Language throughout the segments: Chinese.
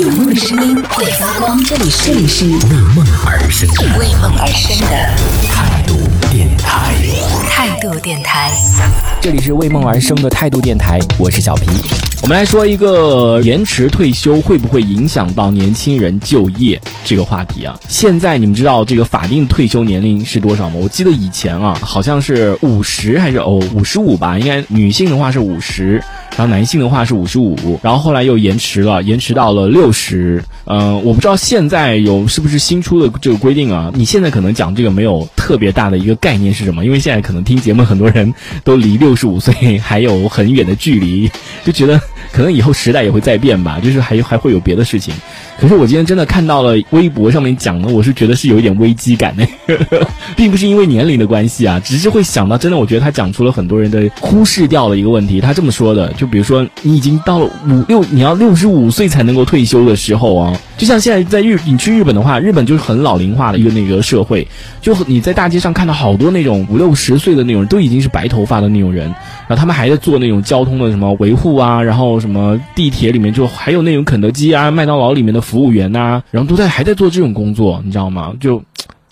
有梦的声音会发光，这里是这里是为梦而生的为梦而生的态度电台。态度电台。这里是为梦而生的态度电台，我是小皮。我们来说一个延迟退休会不会影响到年轻人就业这个话题啊？现在你们知道这个法定退休年龄是多少吗？我记得以前啊，好像是五十还是哦五十五吧，应该女性的话是五十，然后男性的话是五十五，然后后来又延迟了，延迟到了六十。嗯，我不知道现在有是不是新出的这个规定啊？你现在可能讲这个没有特别大的一个概念是什么？因为现在可能听节目很多人都离六十五岁还有很远的距离，就觉得可能以后时代也会再变吧，就是还还会有别的事情。可是我今天真的看到了微博上面讲的，我是觉得是有一点危机感的，并不是因为年龄的关系啊，只是会想到真的，我觉得他讲出了很多人的忽视掉了一个问题。他这么说的，就比如说你已经到了五六，你要六十五岁才能够退休的时候啊，就像现在在日，你去日本的话，日本就是很老龄化的一个那个社会，就你在大街上看到好多那种五六十岁的那种，都已经是白头发的那种人，然后他们还在做那种交通的什么维护啊，然后什么地铁里面就还有那种肯德基啊、麦当劳里面的服务员呐、然后都在还在做这种工作，你知道吗？就。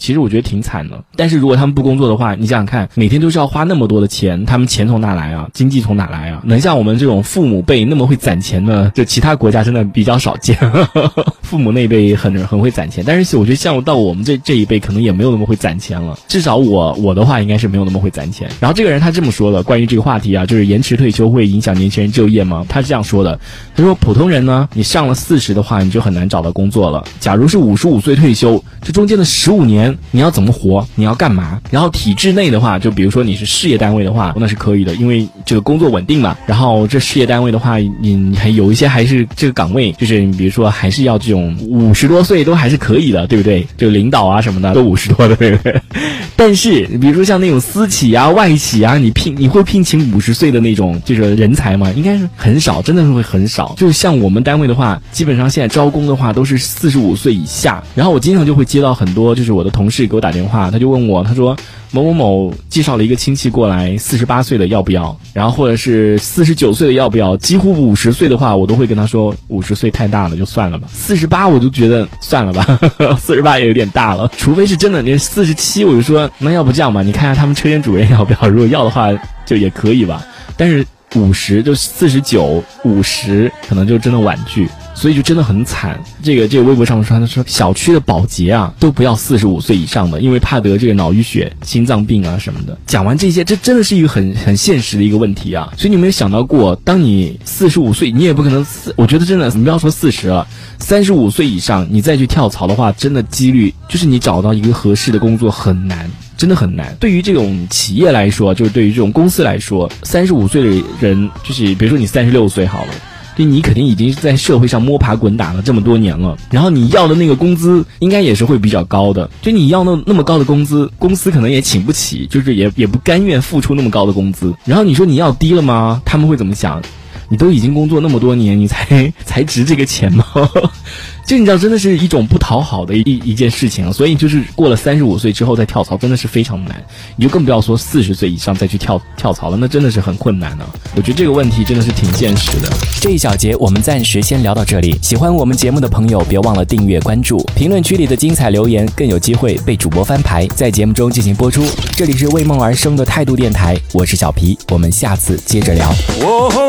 其实我觉得挺惨的，但是如果他们不工作的话，你想想看，每天都是要花那么多的钱，他们钱从哪来啊？经济从哪来啊？能像我们这种父母辈那么会攒钱的，就其他国家真的比较少见。父母那辈很很会攒钱，但是我觉得像到我们这这一辈，可能也没有那么会攒钱了。至少我我的话应该是没有那么会攒钱。然后这个人他这么说的，关于这个话题啊，就是延迟退休会影响年轻人就业吗？他是这样说的，他说普通人呢，你上了四十的话，你就很难找到工作了。假如是五十五岁退休，这中间的十五年你要怎么活？你要干嘛？然后体制内的话，就比如说你是事业单位的话，那是可以的，因为这个工作稳定嘛。然后这事业单位的话，你还有一些还是这个岗位，就是你比如说还是要这种五十多岁都还是可以的，对不对？就领导啊什么的都五十多的，对不对？但是比如说像那种私企啊、外企啊，你聘你会聘请五十岁的那种就是人才吗？应该是很少，真的是会很少。就像我们单位的话，基本上现在招工的话都是四十五岁以下。然后我经常就会接到很多就是我的同事给我打电话，他就问我，他说某某某介绍了一个亲戚过来，四十八岁的要不要？然后或者是四十九岁的要不要？几乎五十岁的话，我都会跟他说五十岁太大了，就算了吧。四十八我就觉得算了吧，四十八也有点大了。除非是真的，连四十七，我就说那要不这样吧，你看一下他们车间主任要不要？如果要的话，就也可以吧。但是五十就四十九、五十，可能就真的婉拒。所以就真的很惨。这个这个微博上说，他说小区的保洁啊都不要四十五岁以上的，因为怕得这个脑淤血、心脏病啊什么的。讲完这些，这真的是一个很很现实的一个问题啊。所以你有没有想到过，当你四十五岁，你也不可能四，我觉得真的，你不要说四十了，三十五岁以上，你再去跳槽的话，真的几率就是你找到一个合适的工作很难。真的很难。对于这种企业来说，就是对于这种公司来说，三十五岁的人，就是比如说你三十六岁好了。就你肯定已经在社会上摸爬滚打了这么多年了，然后你要的那个工资应该也是会比较高的。就你要那那么高的工资，公司可能也请不起，就是也也不甘愿付出那么高的工资。然后你说你要低了吗？他们会怎么想？你都已经工作那么多年，你才 才值这个钱吗？就你知道，真的是一种不讨好的一一件事情啊。所以就是过了三十五岁之后再跳槽，真的是非常难。你就更不要说四十岁以上再去跳跳槽了，那真的是很困难的。我觉得这个问题真的是挺现实的。这一小节我们暂时先聊到这里。喜欢我们节目的朋友，别忘了订阅关注，评论区里的精彩留言更有机会被主播翻牌，在节目中进行播出。这里是为梦而生的态度电台，我是小皮，我们下次接着聊。哦，